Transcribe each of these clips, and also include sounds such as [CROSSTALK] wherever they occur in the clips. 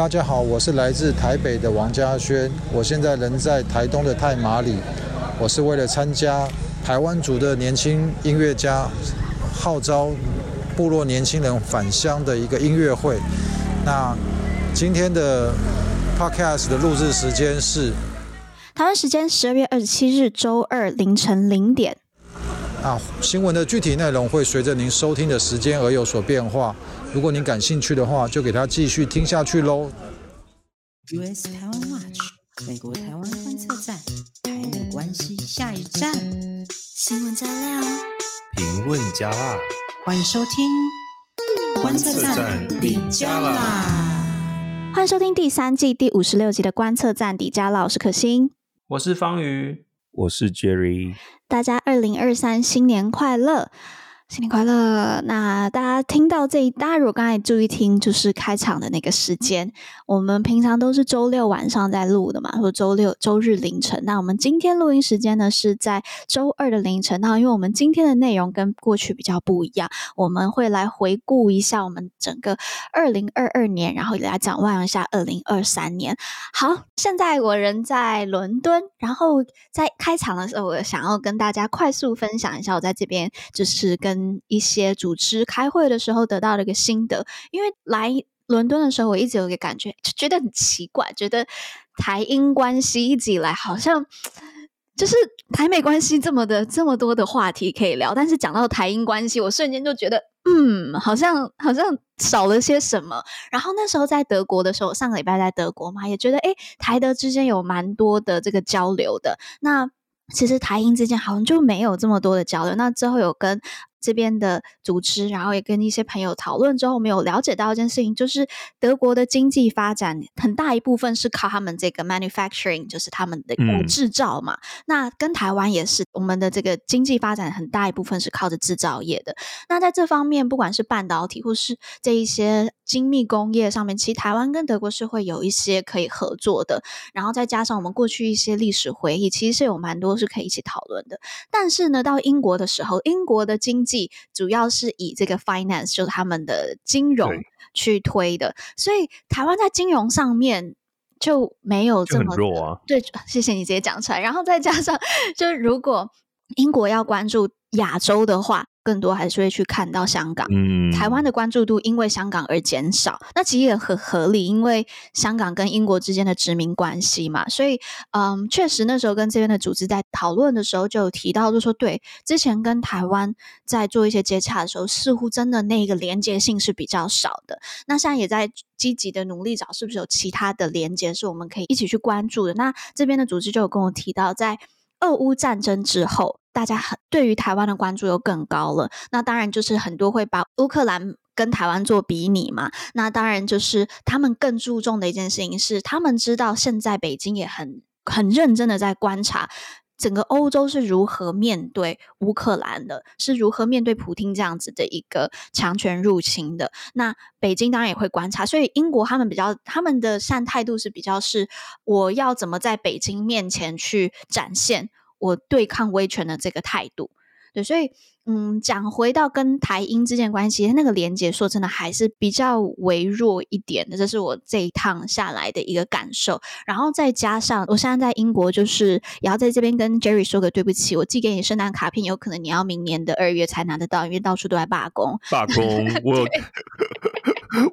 大家好，我是来自台北的王家轩，我现在人在台东的太麻里，我是为了参加台湾族的年轻音乐家号召部落年轻人返乡的一个音乐会。那今天的 podcast 的录制时间是台湾时间十二月二十七日周二凌晨零点。啊，新闻的具体内容会随着您收听的时间而有所变化。如果您感兴趣的话，就给他继续听下去喽。US 台湾 Watch，美国台湾观测站，台美关系下一站，新闻加料，评论加辣，欢迎收听观测站底加辣。欢迎收听第三季第五十六集的观测站底加辣，我是可心，我是方瑜，我是 Jerry。大家二零二三新年快乐！新年快乐！那大家听到这一，大家如果刚才注意听，就是开场的那个时间，我们平常都是周六晚上在录的嘛，或周六、周日凌晨。那我们今天录音时间呢是在周二的凌晨。那因为我们今天的内容跟过去比较不一样，我们会来回顾一下我们整个二零二二年，然后来展望一下二零二三年。好，现在我人在伦敦，然后在开场的时候，我想要跟大家快速分享一下我在这边就是跟。一些组织开会的时候得到了一个心得，因为来伦敦的时候，我一直有一个感觉，就觉得很奇怪，觉得台英关系一直以来好像 [TSK] 就是台美关系这么的这么多的话题可以聊，但是讲到台英关系，我瞬间就觉得，嗯，好像好像少了些什么。然后那时候在德国的时候，上个礼拜在德国嘛，也觉得，诶，台德之间有蛮多的这个交流的。那其实台英之间好像就没有这么多的交流。那之后有跟这边的组织，然后也跟一些朋友讨论之后，我们有了解到一件事情，就是德国的经济发展很大一部分是靠他们这个 manufacturing，就是他们的制造嘛。嗯、那跟台湾也是，我们的这个经济发展很大一部分是靠着制造业的。那在这方面，不管是半导体或是这一些精密工业上面，其实台湾跟德国是会有一些可以合作的。然后再加上我们过去一些历史回忆，其实是有蛮多是可以一起讨论的。但是呢，到英国的时候，英国的经济主要是以这个 finance 就是他们的金融去推的，所以台湾在金融上面就没有这么弱啊。对，谢谢你直接讲出来。然后再加上，[LAUGHS] 就如果英国要关注亚洲的话。更多还是会去看到香港，嗯，台湾的关注度因为香港而减少，那其实也很合理，因为香港跟英国之间的殖民关系嘛，所以，嗯，确实那时候跟这边的组织在讨论的时候就有提到，就说对，之前跟台湾在做一些接洽的时候，似乎真的那个连接性是比较少的，那现在也在积极的努力找是不是有其他的连接是我们可以一起去关注的，那这边的组织就有跟我提到，在俄乌战争之后。大家很对于台湾的关注又更高了，那当然就是很多会把乌克兰跟台湾做比拟嘛。那当然就是他们更注重的一件事情是，他们知道现在北京也很很认真的在观察整个欧洲是如何面对乌克兰的，是如何面对普丁这样子的一个强权入侵的。那北京当然也会观察，所以英国他们比较他们的善态度是比较是我要怎么在北京面前去展现。我对抗威权的这个态度，对，所以，嗯，讲回到跟台英之间关系，那个连接，说真的还是比较微弱一点的，这是我这一趟下来的一个感受。然后再加上，我现在在英国，就是也要在这边跟 Jerry 说个对不起，我寄给你圣诞卡片，有可能你要明年的二月才拿得到，因为到处都在罢工。罢工，[LAUGHS] 我有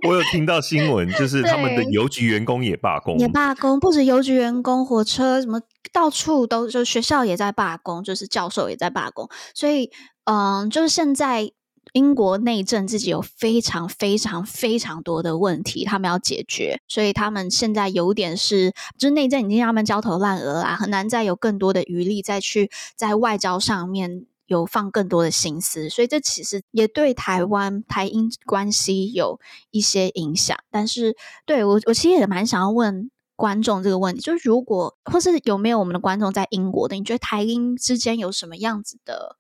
我有听到新闻，就是他们的邮局员工也罢工，也罢工，不止邮局员工，火车什么。到处都就学校也在罢工，就是教授也在罢工，所以嗯，就是现在英国内政自己有非常非常非常多的问题，他们要解决，所以他们现在有点是，就是内政已经让他们焦头烂额啊，很难再有更多的余力再去在外交上面有放更多的心思，所以这其实也对台湾台英关系有一些影响。但是对我，我其实也蛮想要问。观众这个问题，就是如果或是有没有我们的观众在英国的，你觉得台英之间有什么样子的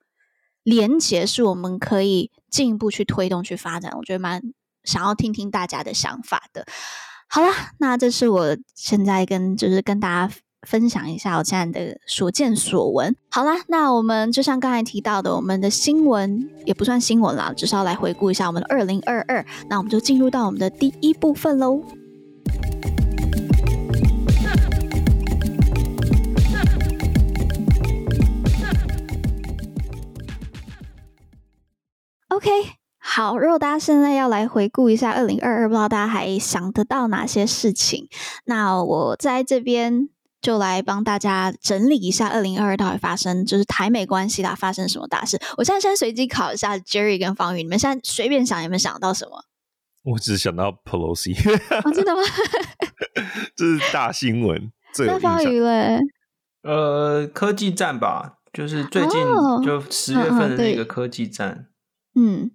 连结是我们可以进一步去推动、去发展？我觉得蛮想要听听大家的想法的。好了，那这是我现在跟就是跟大家分享一下我现在的所见所闻。好啦，那我们就像刚才提到的，我们的新闻也不算新闻啦，只是要来回顾一下我们的二零二二。那我们就进入到我们的第一部分喽。OK，好，如果大家现在要来回顾一下二零二二，不知道大家还想得到哪些事情？那我在这边就来帮大家整理一下二零二二到底发生，就是台美关系啦，发生什么大事？我现在先随机考一下 Jerry 跟方宇，你们现在随便想有没有想到什么？[LAUGHS] 我只想到 Pelosi，[LAUGHS] 哦，真的吗？[LAUGHS] 这是大新闻。那方宇嘞？呃，科技战吧，就是最近就十月份的那个科技战。哦、嗯，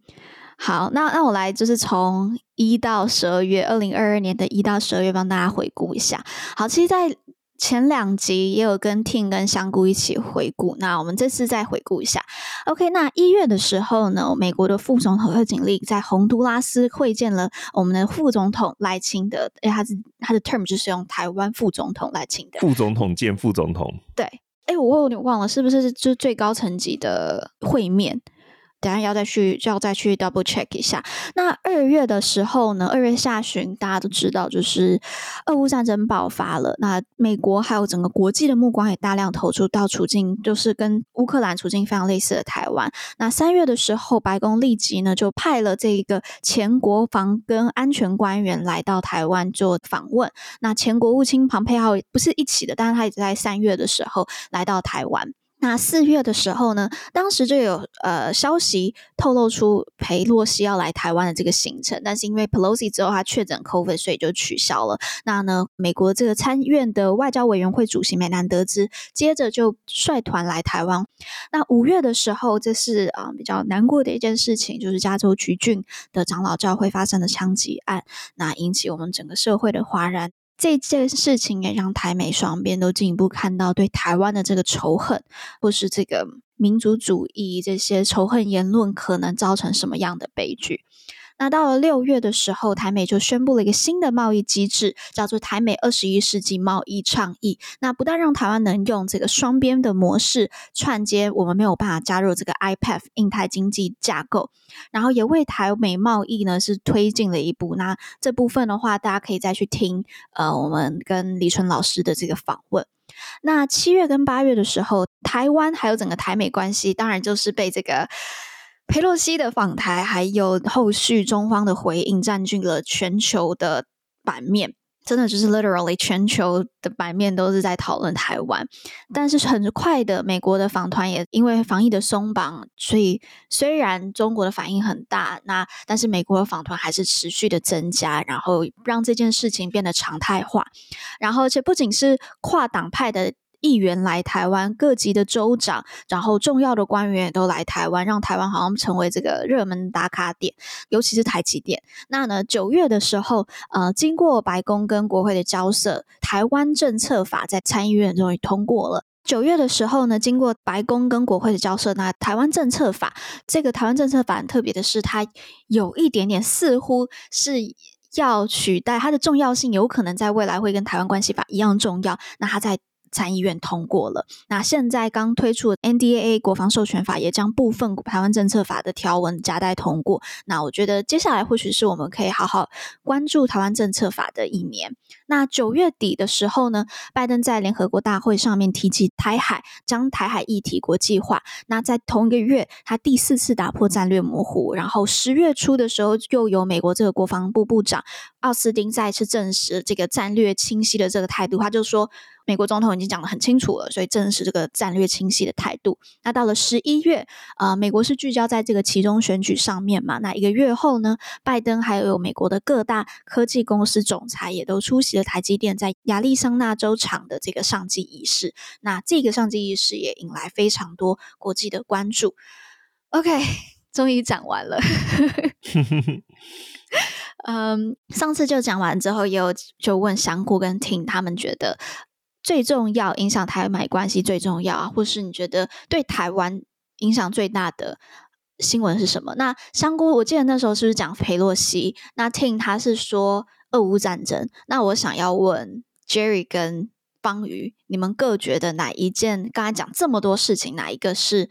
好，那那我来就是从一到十二月，二零二二年的一到十二月，帮大家回顾一下。好，其实，在前两集也有跟 Ting 跟香菇一起回顾，那我们这次再回顾一下。OK，那一月的时候呢，美国的副总统贺锦丽在洪都拉斯会见了我们的副总统赖清德，哎，他是他的 term 就是用台湾副总统赖清德，副总统见副总统。对，哎，我有点忘了，是不是就最高层级的会面？等下要再去，就要再去 double check 一下。那二月的时候呢，二月下旬，大家都知道，就是俄乌战争爆发了。那美国还有整个国际的目光也大量投注到处境，就是跟乌克兰处境非常类似的台湾。那三月的时候，白宫立即呢就派了这个前国防跟安全官员来到台湾做访问。那前国务卿庞佩奥不是一起的，但是他也在三月的时候来到台湾。那四月的时候呢，当时就有呃消息透露出裴洛西要来台湾的这个行程，但是因为 Pelosi 之后他确诊 COVID，所以就取消了。那呢，美国这个参议院的外交委员会主席美南德知接着就率团来台湾。那五月的时候，这是啊、比较难过的一件事情，就是加州橘郡的长老教会发生的枪击案，那引起我们整个社会的哗然。这件事情也让台美双边都进一步看到对台湾的这个仇恨，或是这个民族主义这些仇恨言论可能造成什么样的悲剧。那到了六月的时候，台美就宣布了一个新的贸易机制，叫做台美二十一世纪贸易倡议。那不但让台湾能用这个双边的模式串接，我们没有办法加入这个 IPF 印太经济架构，然后也为台美贸易呢是推进了一步。那这部分的话，大家可以再去听呃我们跟李淳老师的这个访问。那七月跟八月的时候，台湾还有整个台美关系，当然就是被这个。佩洛西的访台，还有后续中方的回应，占据了全球的版面。真的就是 literally 全球的版面都是在讨论台湾。但是很快的，美国的访团也因为防疫的松绑，所以虽然中国的反应很大，那但是美国的访团还是持续的增加，然后让这件事情变得常态化。然后，而且不仅是跨党派的。议员来台湾，各级的州长，然后重要的官员也都来台湾，让台湾好像成为这个热门打卡点，尤其是台积电。那呢，九月的时候，呃，经过白宫跟国会的交涉，台湾政策法在参议院终于通过了。九月的时候呢，经过白宫跟国会的交涉，那台湾政策法这个台湾政策法特别的是，它有一点点似乎是要取代它的重要性，有可能在未来会跟台湾关系法一样重要。那它在参议院通过了，那现在刚推出的 NDAA 国防授权法也将部分台湾政策法的条文夹带通过。那我觉得接下来或许是我们可以好好关注台湾政策法的一年。那九月底的时候呢，拜登在联合国大会上面提及台海，将台海议题国际化。那在同一个月，他第四次打破战略模糊。然后十月初的时候，又有美国这个国防部部长奥斯汀再次证实这个战略清晰的这个态度。他就说。美国总统已经讲得很清楚了，所以正是这个战略清晰的态度。那到了十一月，呃，美国是聚焦在这个其中选举上面嘛。那一个月后呢，拜登还有美国的各大科技公司总裁也都出席了台积电在亚利桑那州厂的这个上机仪式。那这个上机仪式也引来非常多国际的关注。OK，[LAUGHS] 终于讲完了。[LAUGHS] 嗯，上次就讲完之后，也有就问香菇跟 Ting 他们觉得。最重要影响台美关系最重要啊，或是你觉得对台湾影响最大的新闻是什么？那香菇，我记得那时候是不是讲裴洛西？那 Tin 他是说俄乌战争。那我想要问 Jerry 跟方瑜，你们各觉得哪一件？刚才讲这么多事情，哪一个是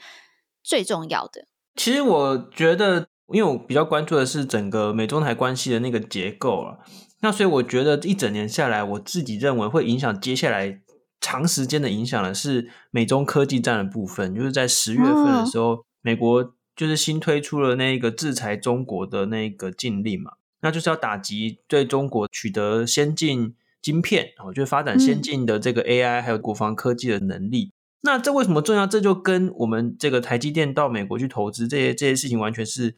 最重要的？其实我觉得，因为我比较关注的是整个美中台关系的那个结构啊。那所以我觉得一整年下来，我自己认为会影响接下来长时间的影响的是美中科技战的部分，就是在十月份的时候，美国就是新推出了那个制裁中国的那个禁令嘛，那就是要打击对中国取得先进晶片，我觉得发展先进的这个 AI 还有国防科技的能力。嗯、那这为什么重要？这就跟我们这个台积电到美国去投资这些这些事情完全是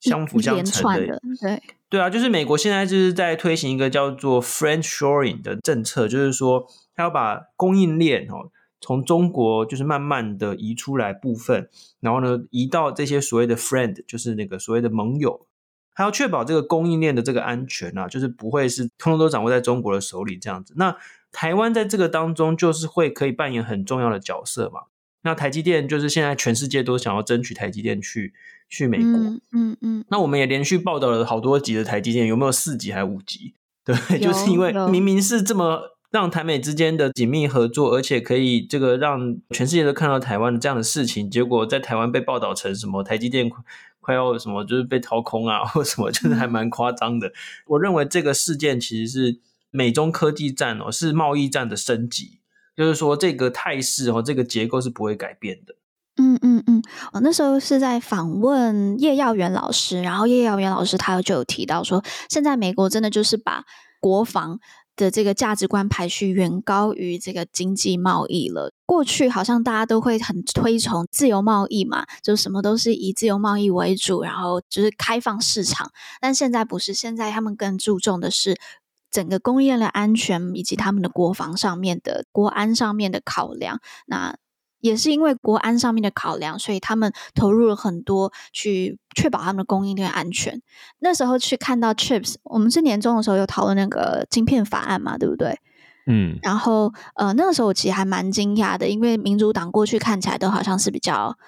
相辅相成的。的对对啊，就是美国现在就是在推行一个叫做 friendshoring 的政策，就是说他要把供应链哦。从中国就是慢慢的移出来部分，然后呢，移到这些所谓的 friend，就是那个所谓的盟友，还要确保这个供应链的这个安全啊，就是不会是通通都掌握在中国的手里这样子。那台湾在这个当中就是会可以扮演很重要的角色嘛。那台积电就是现在全世界都想要争取台积电去去美国，嗯嗯，嗯。那我们也连续报道了好多集的台积电，有没有四集还是五集？[LAUGHS] 对，就是因为明明是这么。让台美之间的紧密合作，而且可以这个让全世界都看到台湾的这样的事情，结果在台湾被报道成什么台积电快要什么就是被掏空啊，或什么就是还蛮夸张的。我认为这个事件其实是美中科技战哦，是贸易战的升级，就是说这个态势哦，这个结构是不会改变的。嗯嗯嗯，我那时候是在访问叶耀元老师，然后叶耀元老师他就有提到说，现在美国真的就是把国防。的这个价值观排序远高于这个经济贸易了。过去好像大家都会很推崇自由贸易嘛，就什么都是以自由贸易为主，然后就是开放市场。但现在不是，现在他们更注重的是整个供应链的安全以及他们的国防上面的国安上面的考量。那也是因为国安上面的考量，所以他们投入了很多去确保他们的供应链安全。那时候去看到 Chips，我们是年终的时候有讨论那个晶片法案嘛，对不对？嗯。然后呃，那个时候我其实还蛮惊讶的，因为民主党过去看起来都好像是比较。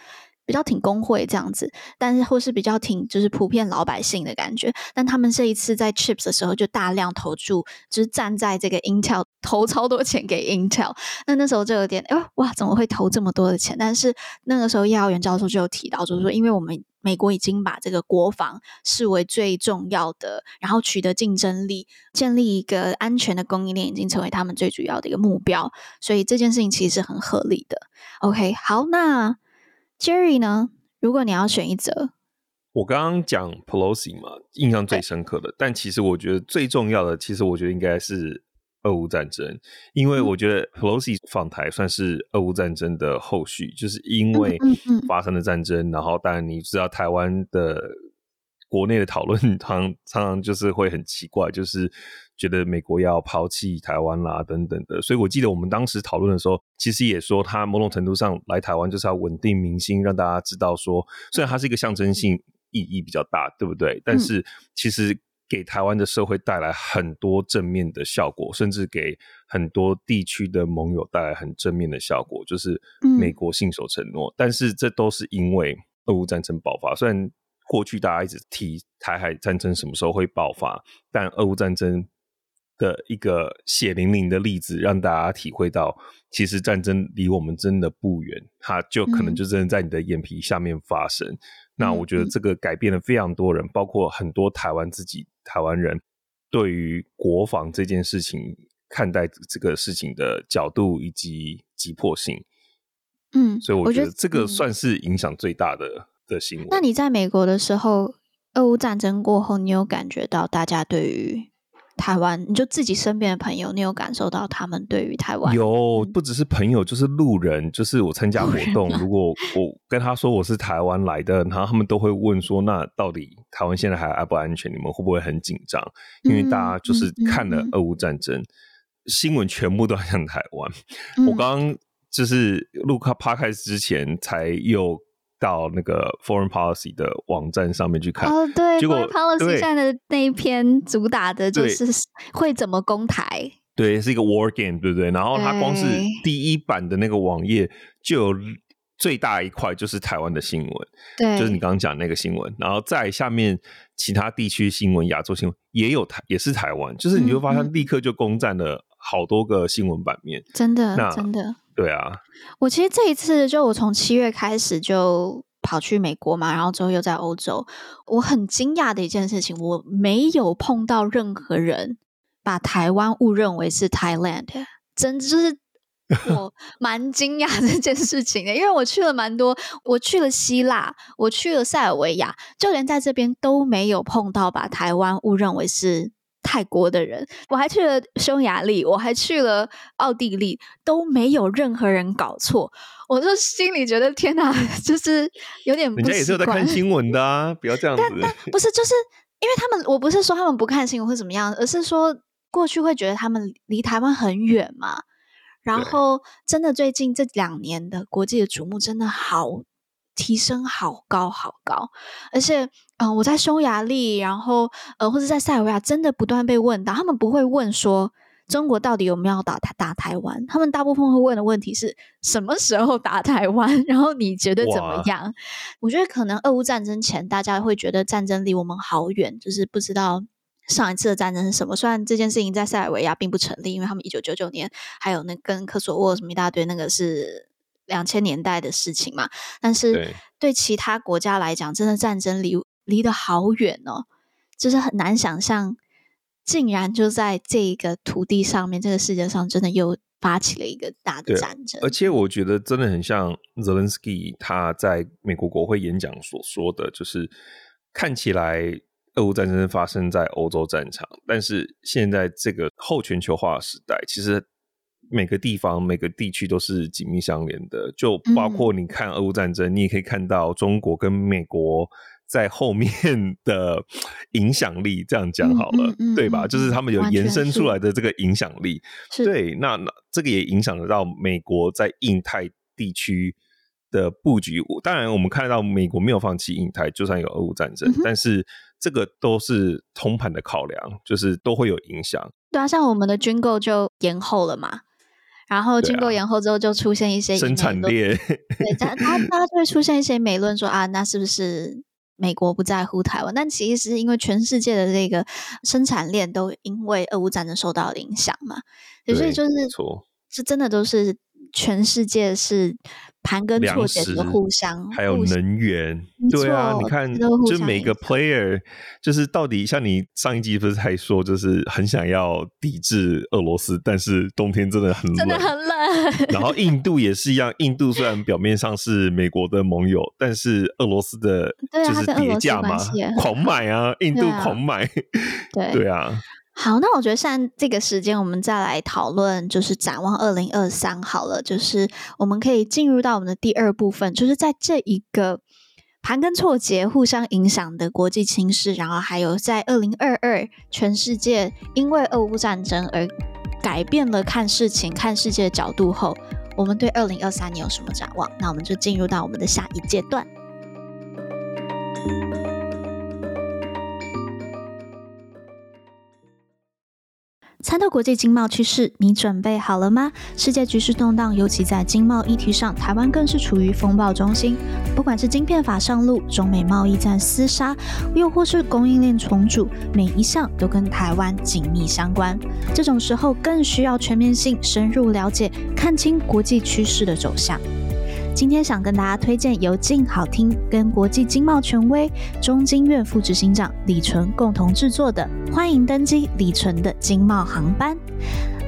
比较挺工会这样子，但是或是比较挺就是普遍老百姓的感觉。但他们这一次在 Chips 的时候就大量投注，就是站在这个 Intel [LAUGHS] 投超多钱给 Intel。那那时候就有点，哎哇，怎么会投这么多的钱？但是那个时候叶耀元教授就有提到，就是说，因为我们美国已经把这个国防视为最重要的，然后取得竞争力，建立一个安全的供应链，已经成为他们最主要的一个目标。所以这件事情其实是很合理的。OK，好，那。Jerry 呢？如果你要选一则，我刚刚讲 Pelosi 嘛，印象最深刻的。但其实我觉得最重要的，其实我觉得应该是俄乌战争，因为我觉得 Pelosi 访台算是俄乌战争的后续，就是因为发生了战争，然后当然你知道台湾的国内的讨论，[LAUGHS] 常常常就是会很奇怪，就是。觉得美国要抛弃台湾啦，等等的，所以我记得我们当时讨论的时候，其实也说他某种程度上来台湾就是要稳定民心，让大家知道说，虽然它是一个象征性意义比较大，对不对？但是其实给台湾的社会带来很多正面的效果，甚至给很多地区的盟友带来很正面的效果，就是美国信守承诺。但是这都是因为俄乌战争爆发，虽然过去大家一直提台海战争什么时候会爆发，但俄乌战争。的一个血淋淋的例子，让大家体会到，其实战争离我们真的不远，它就可能就真的在你的眼皮下面发生。嗯、那我觉得这个改变了非常多人，嗯、包括很多台湾自己台湾人对于国防这件事情看待这个事情的角度以及急迫性。嗯，所以我觉得这个算是影响最大的、嗯、的新闻。那你在美国的时候，俄乌战争过后，你有感觉到大家对于台湾，你就自己身边的朋友，你有感受到他们对于台湾？有，不只是朋友，就是路人，就是我参加活动，如果我跟他说我是台湾来的，然后他们都会问说，那到底台湾现在还安不安全？你们会不会很紧张？因为大家就是看了俄乌战争，嗯嗯嗯、新闻全部都在讲台湾。嗯、我刚刚就是录开 Podcast 之前才有。到那个 Foreign Policy 的网站上面去看哦，对，结果 Foreign Policy 现在的那一篇主打的就是会怎么攻台，对，是一个 War Game，对不对？然后它光是第一版的那个网页就有最大一块就是台湾的新闻，对，就是你刚刚讲那个新闻，然后在下面其他地区新闻、亚洲新闻也有台，也是台湾，就是你会发现立刻就攻占了好多个新闻版面，真的，真的。对啊，我其实这一次就我从七月开始就跑去美国嘛，然后之后又在欧洲。我很惊讶的一件事情，我没有碰到任何人把台湾误认为是 Thailand，真就是 [LAUGHS] 我蛮惊讶这件事情的，因为我去了蛮多，我去了希腊，我去了塞尔维亚，就连在这边都没有碰到把台湾误认为是泰国的人。我还去了匈牙利，我还去了奥地利，都没有任何人搞错。我就心里觉得天哪，[LAUGHS] 就是有点不。人家也是有在看新闻的啊，不要这样子。但但不是，就是因为他们，我不是说他们不看新闻或怎么样，而是说过去会觉得他们离台湾很远嘛。然后，真的最近这两年的国际的瞩目真的好提升，好高好高。而且，嗯、呃，我在匈牙利，然后呃，或者在塞尔维亚，真的不断被问到，他们不会问说中国到底有没有打台打台湾，他们大部分会问的问题是什么时候打台湾，[LAUGHS] 然后你觉得怎么样？我觉得可能俄乌战争前，大家会觉得战争离我们好远，就是不知道。上一次的战争是什么？虽然这件事情在塞尔维亚并不成立，因为他们一九九九年还有那跟科索沃什么一大堆，那个是两千年代的事情嘛。但是对其他国家来讲，真的战争离离得好远哦，就是很难想象，竟然就在这个土地上面，这个世界上真的又发起了一个大的战争。而且我觉得真的很像泽连斯基他在美国国会演讲所说的，就是看起来。俄乌战争发生在欧洲战场，但是现在这个后全球化的时代，其实每个地方、每个地区都是紧密相连的。就包括你看俄乌战争，嗯、你也可以看到中国跟美国在后面 [LAUGHS] 的影响力。这样讲好了，嗯嗯嗯、对吧？就是他们有延伸出来的这个影响力。对，那那这个也影响得到美国在印太地区的布局。当然，我们看到美国没有放弃印太，就算有俄乌战争，嗯、但是。这个都是通盘的考量，就是都会有影响。对啊，像我们的军购就延后了嘛，然后军购延后之后就出现一些生产链，对，它它它就会出现一些美论说啊，那是不是美国不在乎台湾？但其实是因为全世界的这个生产链都因为俄乌战争受到了影响嘛，所以就是错，是真的都是全世界是。盘根错节的互相，还有能源，对啊，你看，就每个 player，就是到底像你上一集不是还说，就是很想要抵制俄罗斯，但是冬天真的很冷，真的很冷。然后印度也是一样，印度虽然表面上是美国的盟友，但是俄罗斯的就是叠价嘛，狂买啊，印度狂买，对对啊。好，那我觉得现在这个时间，我们再来讨论，就是展望二零二三好了。就是我们可以进入到我们的第二部分，就是在这一个盘根错节、互相影响的国际情势，然后还有在二零二二全世界因为俄乌战争而改变了看事情、看世界的角度后，我们对二零二三年有什么展望？那我们就进入到我们的下一阶段。参透国际经贸趋势，你准备好了吗？世界局势动荡，尤其在经贸议题上，台湾更是处于风暴中心。不管是晶片法上路、中美贸易战厮杀，又或是供应链重组，每一项都跟台湾紧密相关。这种时候，更需要全面性、深入了解，看清国际趋势的走向。今天想跟大家推荐由静好听跟国际经贸权威中经院副执行长李淳共同制作的《欢迎登机李淳的经贸航班》。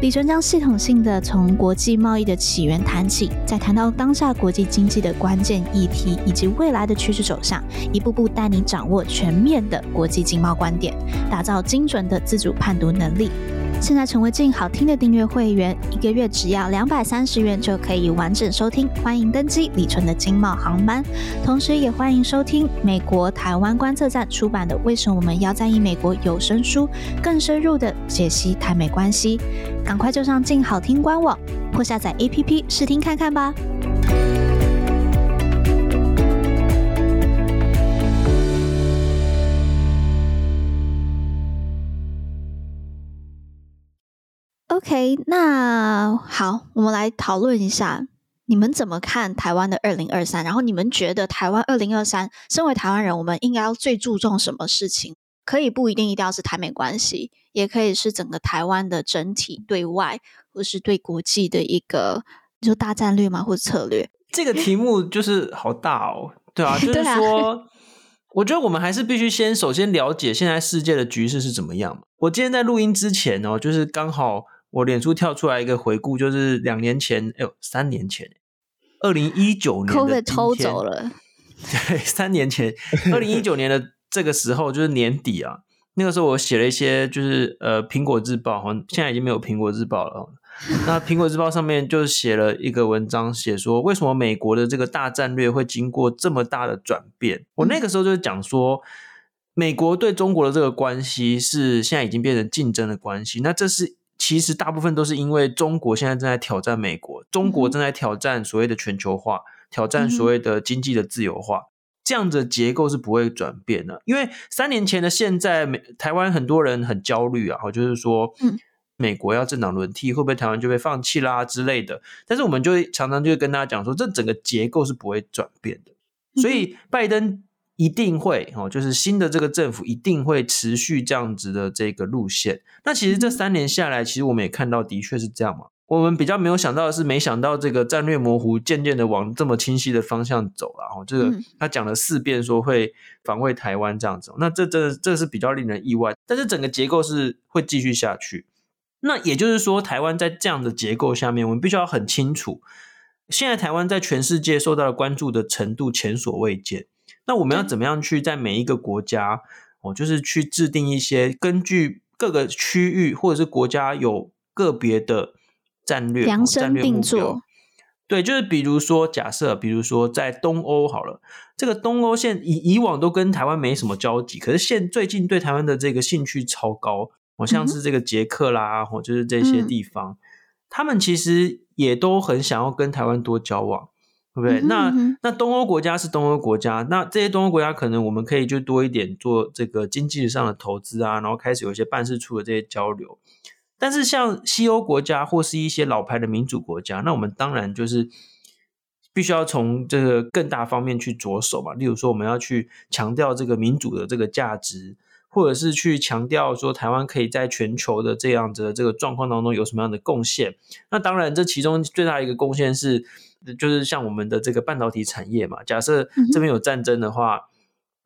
李淳将系统性的从国际贸易的起源谈起，再谈到当下国际经济的关键议题以及未来的趋势走向，一步步带你掌握全面的国际经贸观点，打造精准的自主判读能力。现在成为静好听的订阅会员，一个月只要两百三十元就可以完整收听。欢迎登机李淳的经贸航班，同时也欢迎收听美国台湾观测站出版的《为什么我们要在意美国》有声书，更深入的解析台美关系。赶快就上静好听官网或下载 APP 试听看看吧。OK，那好，我们来讨论一下，你们怎么看台湾的二零二三？然后你们觉得台湾二零二三，身为台湾人，我们应该要最注重什么事情？可以不一定一定要是台美关系，也可以是整个台湾的整体对外或是对国际的一个就大战略嘛，或者策略。这个题目就是好大哦，对啊，[LAUGHS] 就是说。我觉得我们还是必须先首先了解现在世界的局势是怎么样。我今天在录音之前哦，就是刚好我脸书跳出来一个回顾，就是两年前，哎呦，三年前，二零一九年的偷走了。[LAUGHS] 对，三年前，二零一九年的这个时候，就是年底啊。那个时候我写了一些，就是呃，苹果日报，好像现在已经没有苹果日报了。那苹果日报上面就写了一个文章，写说为什么美国的这个大战略会经过这么大的转变。我那个时候就是讲说，美国对中国的这个关系是现在已经变成竞争的关系。那这是其实大部分都是因为中国现在正在挑战美国，中国正在挑战所谓的全球化，挑战所谓的经济的自由化。这样子的结构是不会转变的，因为三年前的现在，美台湾很多人很焦虑啊，就是说，嗯，美国要政党轮替，会不会台湾就被放弃啦之类的？但是我们就会常常就会跟大家讲说，这整个结构是不会转变的，所以拜登一定会哦，就是新的这个政府一定会持续这样子的这个路线。那其实这三年下来，其实我们也看到，的确是这样嘛。我们比较没有想到的是，没想到这个战略模糊渐渐的往这么清晰的方向走了。哈，这个他讲了四遍说会防卫台湾这样子，那这这这是比较令人意外。但是整个结构是会继续下去。那也就是说，台湾在这样的结构下面，我们必须要很清楚，现在台湾在全世界受到的关注的程度前所未见。那我们要怎么样去在每一个国家，哦，就是去制定一些根据各个区域或者是国家有个别的。战略量身定做，对，就是比如说，假设，比如说在东欧好了，这个东欧现以以往都跟台湾没什么交集，可是现最近对台湾的这个兴趣超高，我像是这个捷克啦，或、嗯、就是这些地方、嗯，他们其实也都很想要跟台湾多交往，对不对？嗯、那那东欧国家是东欧国家，那这些东欧国家可能我们可以就多一点做这个经济上的投资啊，然后开始有一些办事处的这些交流。但是像西欧国家或是一些老牌的民主国家，那我们当然就是必须要从这个更大方面去着手嘛。例如说，我们要去强调这个民主的这个价值，或者是去强调说台湾可以在全球的这样子的这个状况当中有什么样的贡献。那当然，这其中最大的一个贡献是，就是像我们的这个半导体产业嘛。假设这边有战争的话，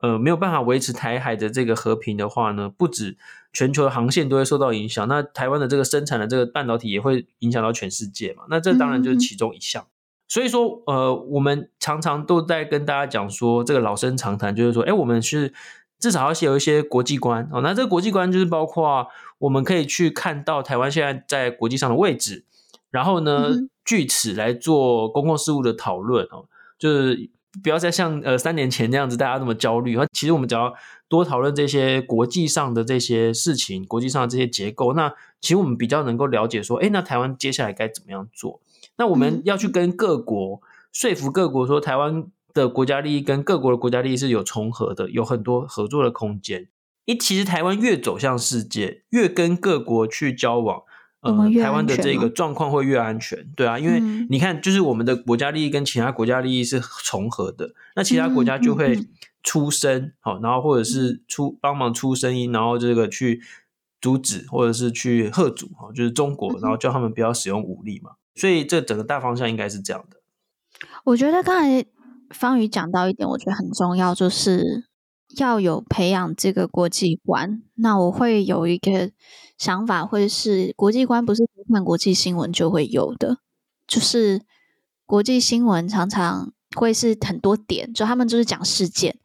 呃，没有办法维持台海的这个和平的话呢，不止。全球的航线都会受到影响，那台湾的这个生产的这个半导体也会影响到全世界嘛？那这当然就是其中一项。嗯、所以说，呃，我们常常都在跟大家讲说，这个老生常谈，就是说，哎，我们是至少要有一些国际观哦。那这个国际观就是包括我们可以去看到台湾现在在国际上的位置，然后呢，据、嗯、此来做公共事务的讨论哦，就是。不要再像呃三年前那样子大家那么焦虑。其实我们只要多讨论这些国际上的这些事情，国际上的这些结构，那其实我们比较能够了解说，哎，那台湾接下来该怎么样做？那我们要去跟各国、嗯、说服各国说，台湾的国家利益跟各国的国家利益是有重合的，有很多合作的空间。一，其实台湾越走向世界，越跟各国去交往。呃，台湾的这个状况会越安全，对啊，因为你看，就是我们的国家利益跟其他国家利益是重合的，那其他国家就会出声，好，然后或者是出帮忙出声音，然后这个去阻止或者是去喝阻，哈，就是中国，然后叫他们不要使用武力嘛，所以这整个大方向应该是这样的。我觉得刚才方宇讲到一点，我觉得很重要，就是。要有培养这个国际观，那我会有一个想法，会是国际观不是看国际新闻就会有的，就是国际新闻常常会是很多点，就他们就是讲事件。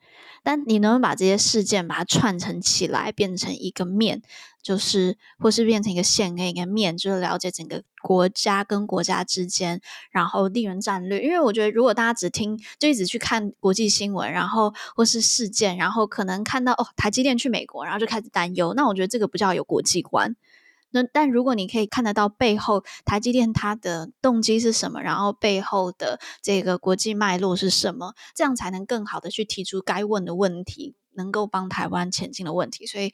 但你能不能把这些事件把它串成起来，变成一个面，就是或是变成一个线跟一个面，就是了解整个国家跟国家之间，然后地缘战略。因为我觉得，如果大家只听，就一直去看国际新闻，然后或是事件，然后可能看到哦，台积电去美国，然后就开始担忧，那我觉得这个不叫有国际观。那但如果你可以看得到背后台积电它的动机是什么，然后背后的这个国际脉络是什么，这样才能更好的去提出该问的问题，能够帮台湾前进的问题。所以，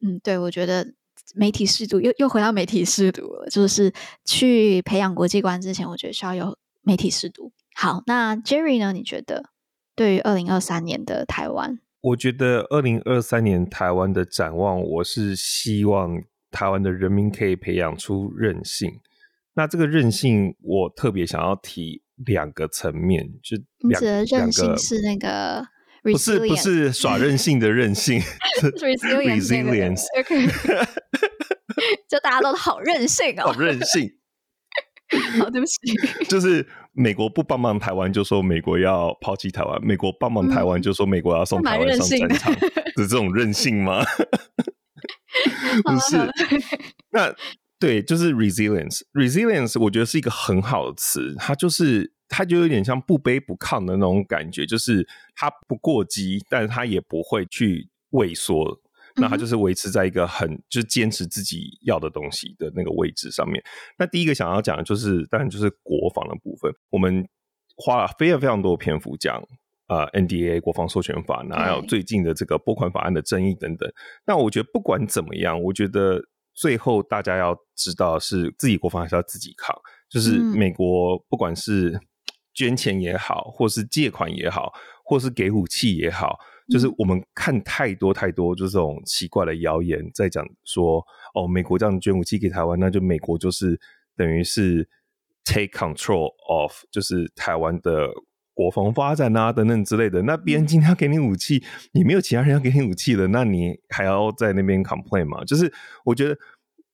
嗯，对，我觉得媒体识读又又回到媒体识读了，就是去培养国际观之前，我觉得需要有媒体识读。好，那 Jerry 呢？你觉得对于二零二三年的台湾？我觉得二零二三年台湾的展望，我是希望。台湾的人民可以培养出韧性，那这个韧性我特别想要提两个层面，就两个韧性是那个不是不是耍任性的任性，[LAUGHS] Resilience。[LAUGHS] 就大家都好任性哦，好任性。[LAUGHS] 好，对不起。就是美国不帮忙台湾，就说美国要抛弃台湾；美国帮忙台湾，就说美国要送台湾上战场。的这种任性吗？不是。那对，就是 resilience。resilience，我觉得是一个很好的词。它就是，它就有点像不卑不亢的那种感觉，就是它不过激，但是它也不会去畏缩。那他就是维持在一个很就是坚持自己要的东西的那个位置上面。那第一个想要讲的就是，当然就是国防的部分。我们花了非常非常多的篇幅讲呃 NDA 国防授权法，那还有最近的这个拨款法案的争议等等。那我觉得不管怎么样，我觉得最后大家要知道是自己国防还是要自己扛。就是美国不管是捐钱也好，或是借款也好，或是给武器也好。就是我们看太多太多，就是这种奇怪的谣言，在讲说哦，美国这样捐武器给台湾，那就美国就是等于是 take control of，就是台湾的国防发展啊等等之类的。那别人今天要给你武器，你没有其他人要给你武器了，那你还要在那边 complain 吗？就是我觉得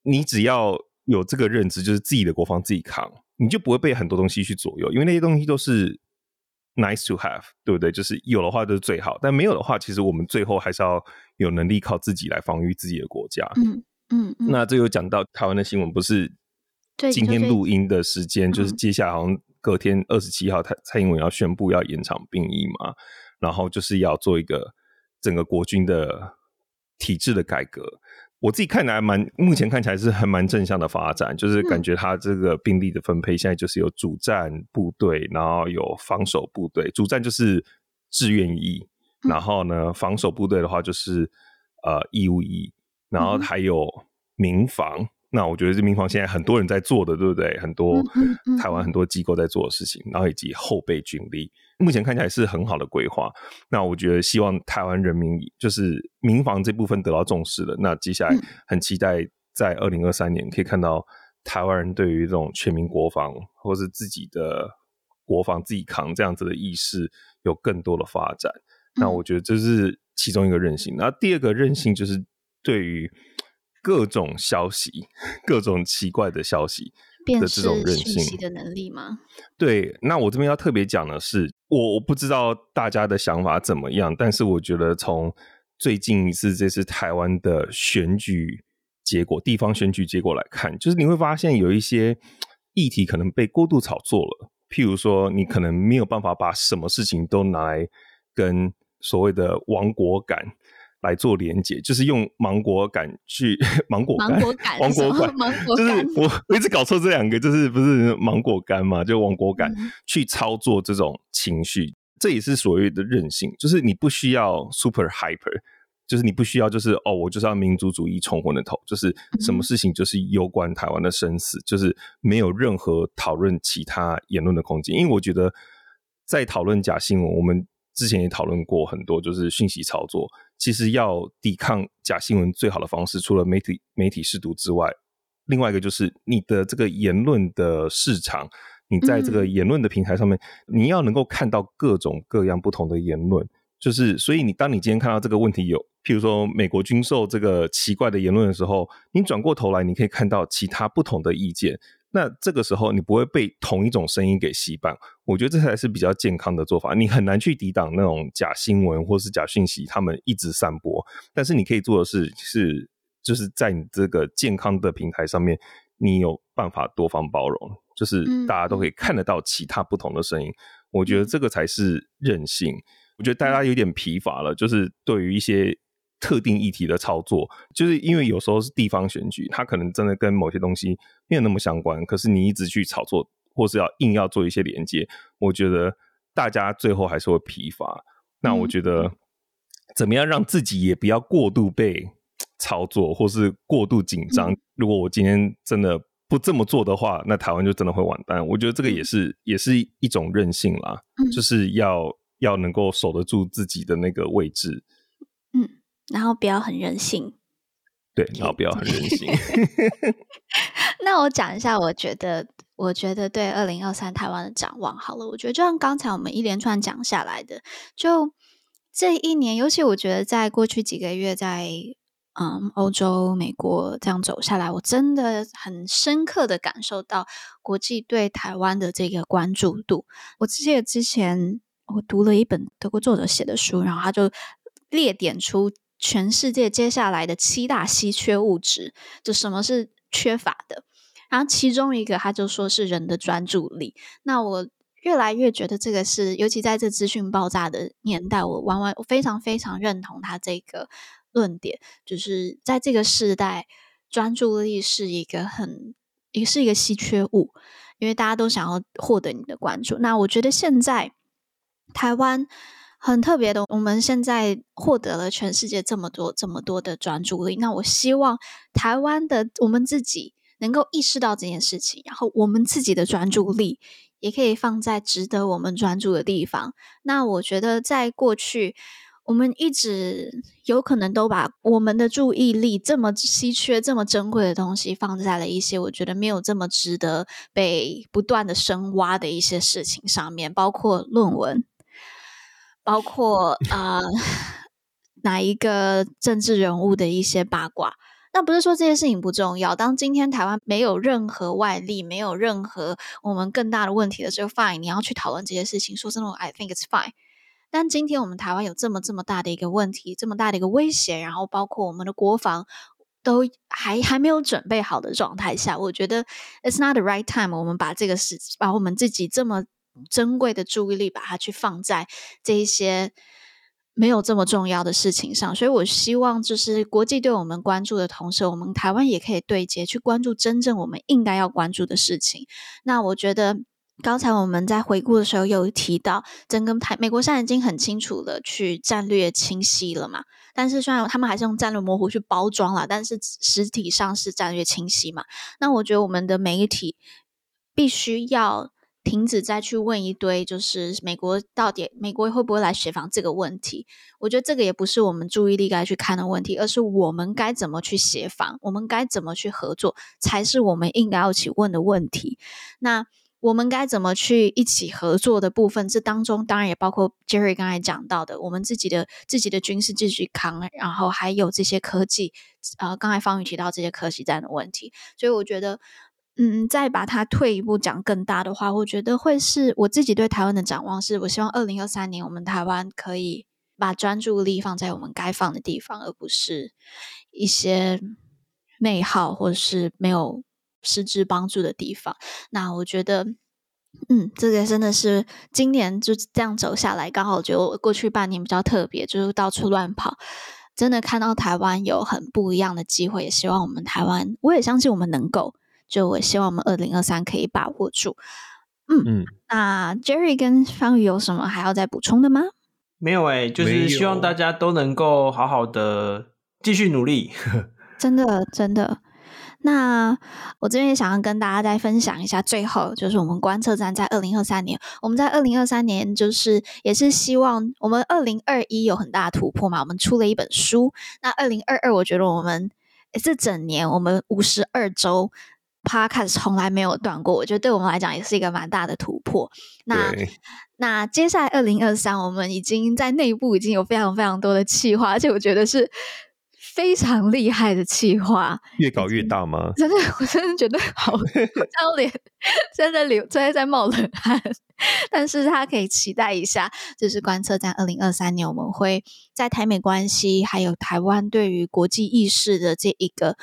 你只要有这个认知，就是自己的国防自己扛，你就不会被很多东西去左右，因为那些东西都是。Nice to have，对不对？就是有的话就是最好，但没有的话，其实我们最后还是要有能力靠自己来防御自己的国家。嗯嗯，嗯，那这有讲到台湾的新闻，不是今天录音的时间，就是接下来好像隔天二十七号，蔡蔡英文要宣布要延长兵役嘛，然后就是要做一个整个国军的体制的改革。我自己看来蛮，目前看起来是很蛮正向的发展，就是感觉他这个兵力的分配现在就是有主战部队，然后有防守部队。主战就是志愿役，然后呢，防守部队的话就是呃义务役，然后还有民防。那我觉得这民防现在很多人在做的，对不对？很多台湾很多机构在做的事情，然后以及后备军力，目前看起来是很好的规划。那我觉得希望台湾人民就是民防这部分得到重视了。那接下来很期待在二零二三年可以看到台湾人对于这种全民国防或是自己的国防自己扛这样子的意识有更多的发展。那我觉得这是其中一个韧性。那第二个韧性就是对于。各种消息，[LAUGHS] 各种奇怪的消息的这种韧性的能力吗？对，那我这边要特别讲的是，我我不知道大家的想法怎么样，但是我觉得从最近一次这次台湾的选举结果，地方选举结果来看，就是你会发现有一些议题可能被过度炒作了，譬如说，你可能没有办法把什么事情都拿来跟所谓的亡国感。来做连结，就是用芒果感去 [LAUGHS] 芒果干，芒果感，[LAUGHS] 芒果感，就是我我一直搞错这两个，就是不是芒果干嘛，就芒果感去操作这种情绪，这也是所谓的韧性，就是你不需要 super hyper，就是你不需要就是哦，我就是要民族主义冲昏了头，就是什么事情就是攸关台湾的生死，就是没有任何讨论其他言论的空间，因为我觉得在讨论假新闻，我们。之前也讨论过很多，就是讯息操作。其实要抵抗假新闻最好的方式，除了媒体媒体试读之外，另外一个就是你的这个言论的市场。你在这个言论的平台上面，嗯、你要能够看到各种各样不同的言论。就是，所以你当你今天看到这个问题有，譬如说美国军售这个奇怪的言论的时候，你转过头来，你可以看到其他不同的意见。那这个时候，你不会被同一种声音给洗版，我觉得这才是比较健康的做法。你很难去抵挡那种假新闻或是假讯息，他们一直散播。但是你可以做的是，是就是在你这个健康的平台上面，你有办法多方包容，就是大家都可以看得到其他不同的声音。我觉得这个才是韧性。我觉得大家有点疲乏了，就是对于一些。特定议题的操作，就是因为有时候是地方选举，它可能真的跟某些东西没有那么相关。可是你一直去炒作，或是要硬要做一些连接，我觉得大家最后还是会疲乏。那我觉得，怎么样让自己也不要过度被 [TSK] 操作，或是过度紧张？如果我今天真的不这么做的话，那台湾就真的会完蛋。我觉得这个也是也是一种韧性啦，就是要要能够守得住自己的那个位置。然后不要很任性，对，然后不要很任性。[LAUGHS] [LAUGHS] 那我讲一下，我觉得，我觉得对二零二三台湾的展望好了。我觉得就像刚才我们一连串讲下来的，就这一年，尤其我觉得在过去几个月在，在嗯，欧洲、美国这样走下来，我真的很深刻的感受到国际对台湾的这个关注度。我记得之前我读了一本德国作者写的书，然后他就列点出全世界接下来的七大稀缺物质，就什么是缺乏的。然后其中一个他就说是人的专注力。那我越来越觉得这个是，尤其在这资讯爆炸的年代，我完完我非常非常认同他这个。论点就是在这个时代，专注力是一个很也是一个稀缺物，因为大家都想要获得你的关注。那我觉得现在台湾很特别的，我们现在获得了全世界这么多这么多的专注力。那我希望台湾的我们自己能够意识到这件事情，然后我们自己的专注力也可以放在值得我们专注的地方。那我觉得在过去。我们一直有可能都把我们的注意力这么稀缺、这么珍贵的东西放在了一些我觉得没有这么值得被不断的深挖的一些事情上面，包括论文，包括啊、呃、哪一个政治人物的一些八卦。那不是说这些事情不重要。当今天台湾没有任何外力，没有任何我们更大的问题的时候，fine，你要去讨论这些事情，说真的，I think it's fine。但今天我们台湾有这么这么大的一个问题，这么大的一个威胁，然后包括我们的国防都还还没有准备好的状态下，我觉得 it's not the right time。我们把这个事，把我们自己这么珍贵的注意力，把它去放在这一些没有这么重要的事情上。所以我希望，就是国际对我们关注的同时，我们台湾也可以对接，去关注真正我们应该要关注的事情。那我觉得。刚才我们在回顾的时候有提到，整个台美国现在已经很清楚的去战略清晰了嘛，但是虽然他们还是用战略模糊去包装了，但是实体上是战略清晰嘛。那我觉得我们的媒体必须要停止再去问一堆，就是美国到底美国会不会来协防这个问题？我觉得这个也不是我们注意力该去看的问题，而是我们该怎么去协防，我们该怎么去合作，才是我们应该要去问的问题。那。我们该怎么去一起合作的部分，这当中当然也包括 Jerry 刚才讲到的，我们自己的自己的军事继续扛，然后还有这些科技，呃，刚才方宇提到这些科技战的问题，所以我觉得，嗯，再把它退一步讲更大的话，我觉得会是我自己对台湾的展望是，我希望二零二三年我们台湾可以把专注力放在我们该放的地方，而不是一些内耗或者是没有。实质帮助的地方，那我觉得，嗯，这个真的是今年就这样走下来，刚好就过去半年比较特别，就是到处乱跑，真的看到台湾有很不一样的机会，也希望我们台湾，我也相信我们能够，就我希望我们二零二三可以把握住。嗯嗯，那 Jerry 跟方宇有什么还要再补充的吗？没有诶、欸，就是希望大家都能够好好的继续努力，[LAUGHS] 真的真的。那我这边也想要跟大家再分享一下，最后就是我们观测站在二零二三年，我们在二零二三年就是也是希望我们二零二一有很大的突破嘛，我们出了一本书。那二零二二，我觉得我们这整年我们五十二周 Podcast 从来没有断过，我觉得对我们来讲也是一个蛮大的突破。那那接下来二零二三，我们已经在内部已经有非常非常多的企划，而且我觉得是。非常厉害的企划，越搞越大吗？[LAUGHS] 真的，我真的觉得好 [LAUGHS] 丢脸，真的流，真的在冒冷汗。但是他可以期待一下，就是观测站二零二三年，我们会在台美关系还有台湾对于国际意识的这一个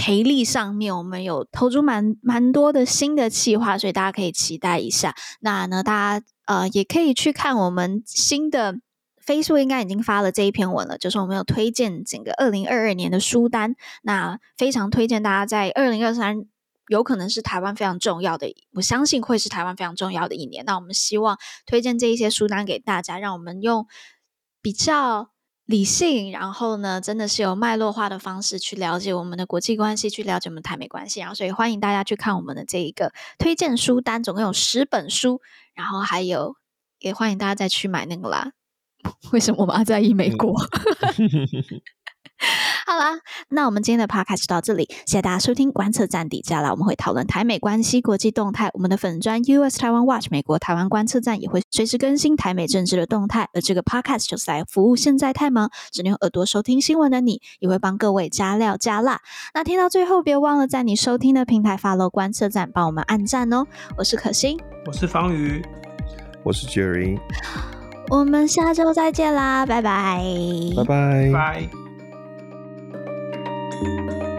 培力上面，我们有投入蛮蛮多的新的企划，所以大家可以期待一下。那呢，大家呃也可以去看我们新的。Facebook 应该已经发了这一篇文了，就是我们有推荐整个二零二二年的书单，那非常推荐大家在二零二三，有可能是台湾非常重要的，我相信会是台湾非常重要的一年。那我们希望推荐这一些书单给大家，让我们用比较理性，然后呢，真的是有脉络化的方式去了解我们的国际关系，去了解我们台美关系。然后，所以欢迎大家去看我们的这一个推荐书单，总共有十本书，然后还有也欢迎大家再去买那个啦。[LAUGHS] 为什么我们要在意美国？[LAUGHS] [LAUGHS] 好啦，那我们今天的 podcast 就到这里，谢谢大家收听观测站底下啦，我们会讨论台美关系、国际动态。我们的粉专 US 台湾 Watch 美国台湾观测站也会随时更新台美政治的动态。而这个 podcast 就是来服务现在太忙只能用耳朵收听新闻的你，也会帮各位加料加辣。那听到最后，别忘了在你收听的平台 follow 观测站，帮我们按赞哦。我是可心，我是方瑜，我是 Jerry，我们下周再见啦，拜拜，拜拜，拜。拜